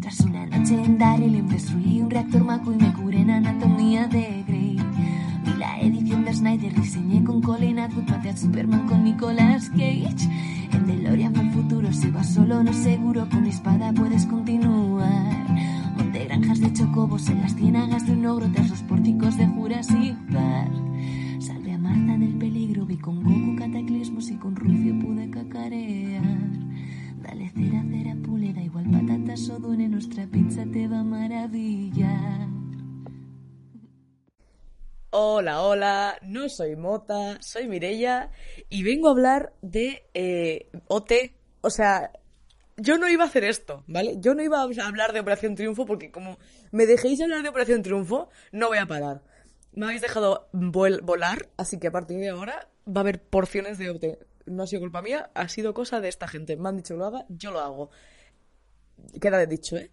Tras una noche en Daryl destruí un reactor maco y me curé en anatomía de Grey. Vi la edición de Snyder, diseñé con Colin Atwood, maté a Superman con Nicolas Cage. En DeLorean el futuro, si vas solo no seguro, con mi espada puedes continuar. Monté granjas de chocobos en las ciénagas de un ogro tras los pórticos de Jurassic Park. Salvé a Marta del peligro, vi con Goku cataclismos y con Rufio pude cacarear. Igual patatas o nuestra te va. Hola, hola, no soy Mota, soy Mirella y vengo a hablar de eh, OT. O sea, yo no iba a hacer esto, ¿vale? Yo no iba a hablar de Operación Triunfo porque como me dejéis hablar de Operación Triunfo, no voy a parar. Me habéis dejado vol- volar, así que a partir de ahora va a haber porciones de OT. No ha sido culpa mía, ha sido cosa de esta gente. Me han dicho lo haga, yo lo hago. Queda de dicho, ¿eh?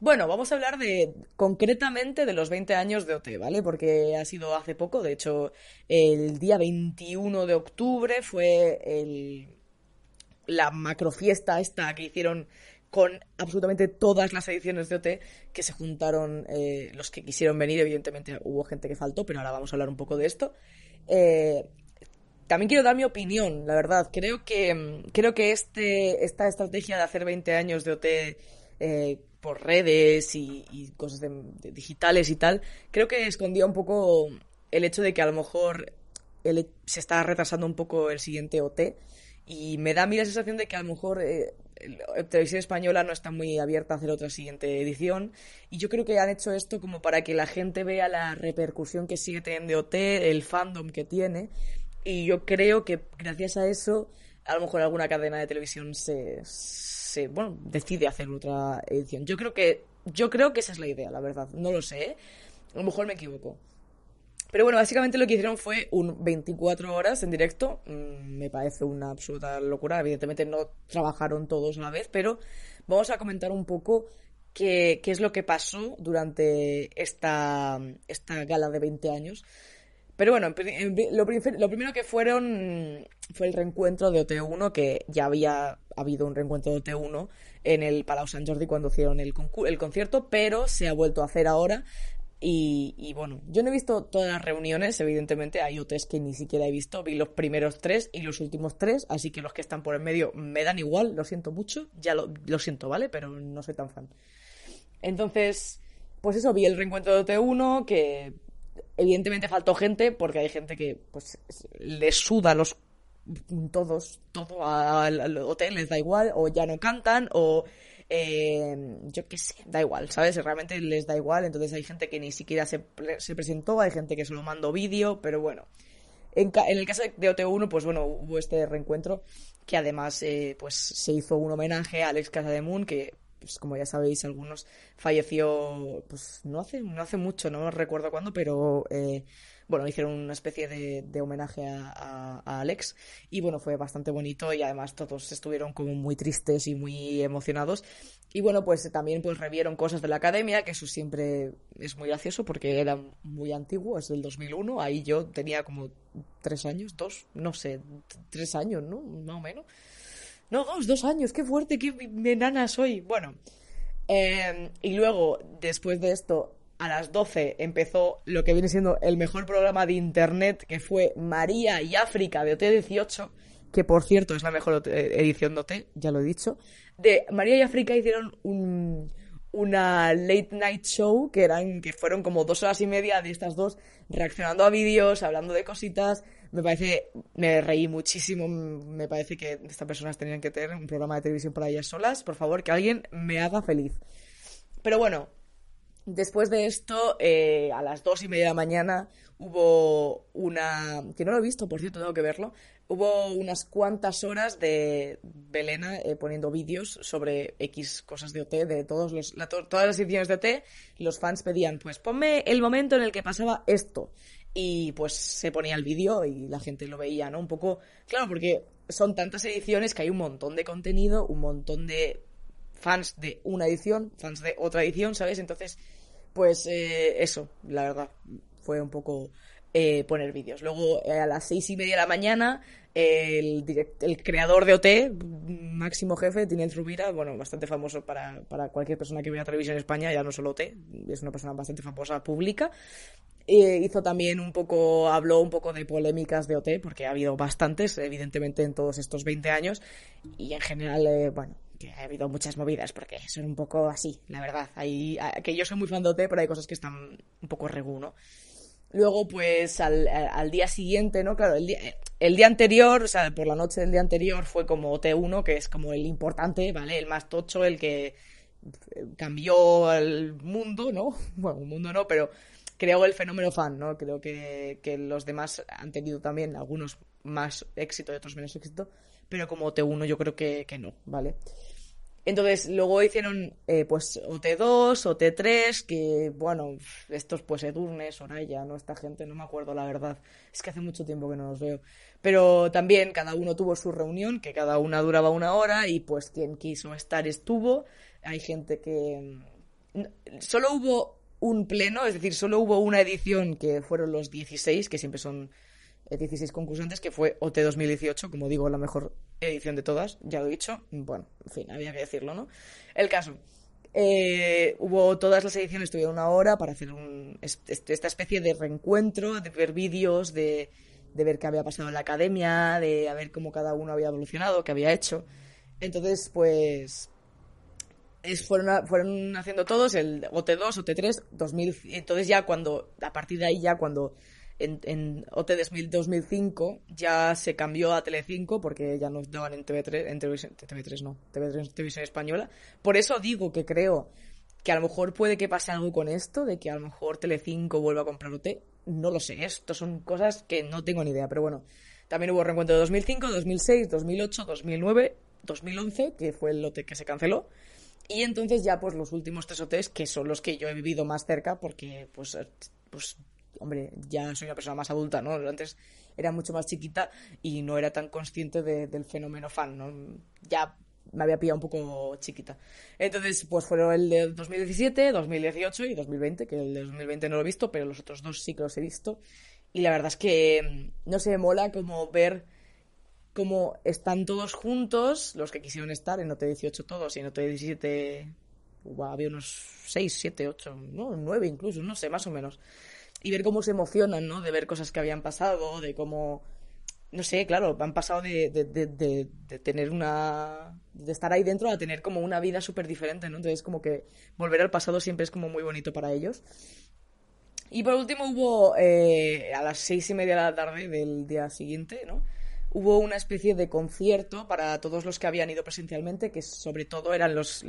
Bueno, vamos a hablar de concretamente de los 20 años de OT, ¿vale? Porque ha sido hace poco, de hecho, el día 21 de octubre fue el, la macrofiesta esta que hicieron con absolutamente todas las ediciones de OT que se juntaron eh, los que quisieron venir. Evidentemente hubo gente que faltó, pero ahora vamos a hablar un poco de esto. Eh, también quiero dar mi opinión, la verdad. Creo que, mm, creo que este, esta estrategia de hacer 20 años de OT eh, por redes y, y cosas de- de digitales y tal, creo que escondía un poco el hecho de que a lo mejor el- se está retrasando un poco el siguiente OT y me da a mí la sensación de que a lo mejor eh, televisión española no está muy abierta a hacer otra siguiente edición y yo creo que han hecho esto como para que la gente vea la repercusión que sigue teniendo OT, el fandom que tiene y yo creo que gracias a eso a lo mejor alguna cadena de televisión se, se bueno, decide hacer otra edición. Yo creo que yo creo que esa es la idea, la verdad. No lo sé, ¿eh? A lo mejor me equivoco. Pero bueno, básicamente lo que hicieron fue un 24 horas en directo. Mm, Me parece una absoluta locura. Evidentemente no trabajaron todos a la vez, pero vamos a comentar un poco qué, qué es lo que pasó durante esta, esta gala de 20 años. Pero bueno, lo, prim- lo primero que fueron fue el reencuentro de OT1, que ya había habido un reencuentro de OT1 en el Palau Sant Jordi cuando hicieron el, concierto, pero se ha vuelto a hacer ahora. Y, y bueno, yo no he visto todas las reuniones, evidentemente hay OTs que ni siquiera he visto, vi los primeros tres y los últimos tres, así que los que están por el medio me dan igual, lo siento mucho, ya lo, lo siento, ¿vale? Pero no soy tan fan. Entonces, pues eso, vi el reencuentro de OT1, que evidentemente faltó gente, porque hay gente que pues les suda los todos, todo al, hotel les da igual, o ya no cantan, o eh, yo qué sé, da igual, ¿sabes? Realmente les da igual, entonces hay gente que ni siquiera se, se presentó, hay gente que solo mandó vídeo, pero bueno. En el caso de OT1, pues bueno, hubo este reencuentro que además eh, pues se hizo un homenaje a Alex Casademun, que pues, como ya sabéis algunos falleció pues no hace, no hace mucho, no recuerdo cuándo, pero eh, bueno, hicieron una especie de, homenaje a, Alex y bueno, fue bastante bonito y además todos estuvieron como muy tristes y muy emocionados y bueno, pues también pues revieron cosas de la academia, que eso siempre es muy gracioso porque era muy antiguo, es del 2001, ahí yo tenía como tres años, dos, no sé, tres años, ¿no? Más o menos. No, dos, dos años, qué fuerte, qué enana soy. Bueno, eh, y luego, después de esto, a las 12 empezó lo que viene siendo el mejor programa de internet, que fue María y África de OT18, que por cierto es la mejor edición de OT, ya lo he dicho. De María y África hicieron un, una late night show que eran que fueron como dos horas y media de estas dos reaccionando a vídeos, hablando de cositas. Me parece, me reí muchísimo. Me parece que estas personas tenían que tener un programa de televisión para ellas solas. Por favor, que alguien me haga feliz. Pero bueno, Después de esto, eh, a las dos y media de la mañana, hubo una... que no lo he visto, por cierto, tengo que verlo. Hubo unas cuantas horas de Belena eh, poniendo vídeos sobre X cosas de OT, de todos los, todas las ediciones de OT. Los fans pedían, pues ponme el momento en el que pasaba esto. Y pues se ponía el vídeo y la gente lo veía, ¿no? Un poco... Claro, porque son tantas ediciones que hay un montón de contenido, un montón de fans de una edición, fans de otra edición, ¿sabes? Entonces pues eh, eso, la verdad, fue un poco eh, poner vídeos. Luego, eh, a las seis y media de la mañana, el, el creador de OT, máximo jefe, Tinel Rubira, bueno, bastante famoso para, para, cualquier persona que vea televisión en España, ya no solo OT, es una persona bastante famosa pública. Hizo también un poco, habló un poco de polémicas de OT, porque ha habido bastantes, evidentemente, en todos estos 20 años, y en general, bueno, que ha habido muchas movidas, porque son un poco así, la verdad. Hay, que yo soy muy fan de OT, pero hay cosas que están un poco regú, ¿no? Luego, pues, al, al, día siguiente, ¿no? Claro, el día, el día anterior, o sea, por la noche del día anterior fue como OT1, que es como el importante, ¿vale? El más tocho, el que cambió el mundo, ¿no? Bueno, un mundo no, pero creó el fenómeno fan, ¿no? Creo que, que los demás han tenido también algunos más éxito y otros menos éxito, pero como OT1 yo creo que, que no, ¿vale? Entonces, luego hicieron eh, pues OT2, OT3, que bueno, estos pues Edurne, Soraya, ¿no? Esta gente, no me acuerdo la verdad. Es que hace mucho tiempo que no los veo. Pero también cada uno tuvo su reunión, que cada una duraba una hora, y pues quien quiso estar estuvo. Hay gente que. Mm, solo hubo un pleno, es decir, solo hubo una edición que fueron los 16, que siempre son 16 concursantes, que fue OT 2018, como digo, la mejor edición de todas, ya lo he dicho. Bueno, en fin, había que decirlo, ¿no? El caso. Eh, hubo todas las ediciones, tuvieron una hora para hacer un, esta especie de reencuentro, de ver vídeos, de, de ver qué había pasado en la academia, de ver cómo cada uno había evolucionado, qué había hecho. Entonces, pues, es, fueron, fueron haciendo todos el OT2, OT3, 2000, entonces ya cuando, a partir de ahí ya cuando en, en OT 2005 ya se cambió a Telecinco porque ya nos daban en TV3, en TV3 no, TV3 Televisión Española. Por eso digo que creo que a lo mejor puede que pase algo con esto, de que a lo mejor Telecinco vuelva a comprar OT. No lo sé, esto son cosas que no tengo ni idea, pero bueno. También hubo reencuentro de 2005, 2006, 2008, 2009, 2011, que fue el OT que se canceló. Y entonces ya pues los últimos tres OTs, que son los que yo he vivido más cerca, porque pues, pues hombre, ya soy una persona más adulta, ¿no? Antes era mucho más chiquita y no era tan consciente del fenómeno fan, ¿no? Ya me había pillado un poco chiquita. Entonces, pues fueron el de 2017, 2018 y 2020, que el de 2020 no lo he visto, pero los otros dos sí que los he visto. Y la verdad es que, no sé, mola como ver cómo están todos juntos, los que quisieron estar en OT18 todos y en OT17 había unos 6, 7, 8, no, 9 incluso, no sé, más o menos y ver cómo se emocionan, ¿no? De ver cosas que habían pasado, de cómo, no sé, claro, han pasado de, de, de, de tener una, de estar ahí dentro a tener como una vida súper diferente, ¿no? Entonces como que volver al pasado siempre es como muy bonito para ellos. Y por último hubo, eh, a las seis y media de la tarde del día siguiente, ¿no? Hubo una especie de concierto para todos los que habían ido presencialmente, que sobre todo eran los...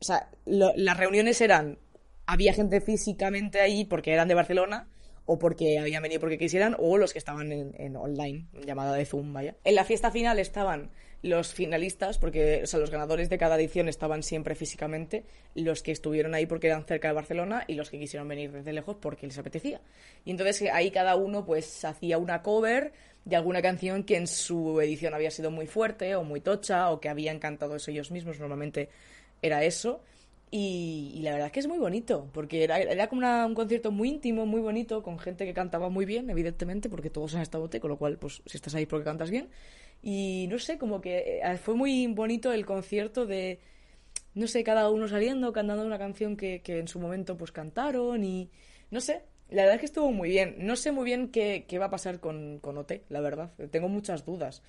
O sea, las reuniones eran había gente físicamente ahí porque eran de Barcelona o porque habían venido porque quisieran, o los que estaban en, online, llamada de Zoom, vaya. En la fiesta final estaban los finalistas, porque, o los ganadores de cada edición estaban siempre físicamente, los que estuvieron ahí porque eran cerca de Barcelona y los que quisieron venir desde lejos porque les apetecía. Y entonces ahí cada uno pues hacía una cover de alguna canción que en su edición había sido muy fuerte o muy tocha o que habían cantado eso ellos mismos, normalmente era eso. Y, la verdad es que es muy bonito, porque era, era como un concierto muy íntimo, muy bonito, con gente que cantaba muy bien, evidentemente, porque todos han estado bote, con lo cual, pues si estás ahí porque cantas bien. Y no sé, como que eh, fue muy bonito el concierto de, no sé, cada uno saliendo, cantando una canción que, que en su momento pues cantaron y no sé, la verdad es que estuvo muy bien. No sé muy bien qué, qué va a pasar con, con OT, la verdad. Tengo muchas dudas.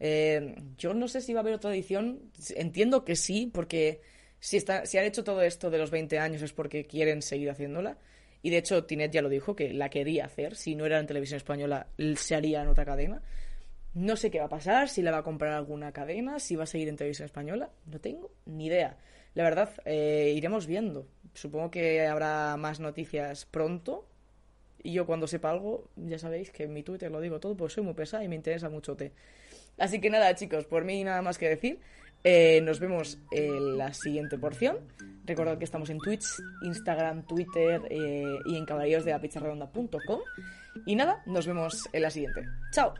Eh, yo no sé si va a haber otra edición. Entiendo que sí, porque si, han hecho todo esto de los 20 años es porque quieren seguir haciéndola. Y de hecho, Tinet ya lo dijo, que la quería hacer. Si no era en televisión española, se haría en otra cadena. No sé qué va a pasar, si la va a comprar alguna cadena, si va a seguir en televisión española. No tengo ni idea. la verdad, eh, iremos viendo. Supongo que habrá más noticias pronto. Y yo cuando sepa algo, ya sabéis que en mi Twitter lo digo todo, pues soy muy pesada y me interesa mucho té. Así que nada, chicos, por mí nada más que decir. Eh, nos vemos en la siguiente porción. Recordad que estamos en Twitch, Instagram, Twitter eh, y en caballerosdelapicharredonda.com. Y nada, nos vemos en la siguiente. ¡Chao!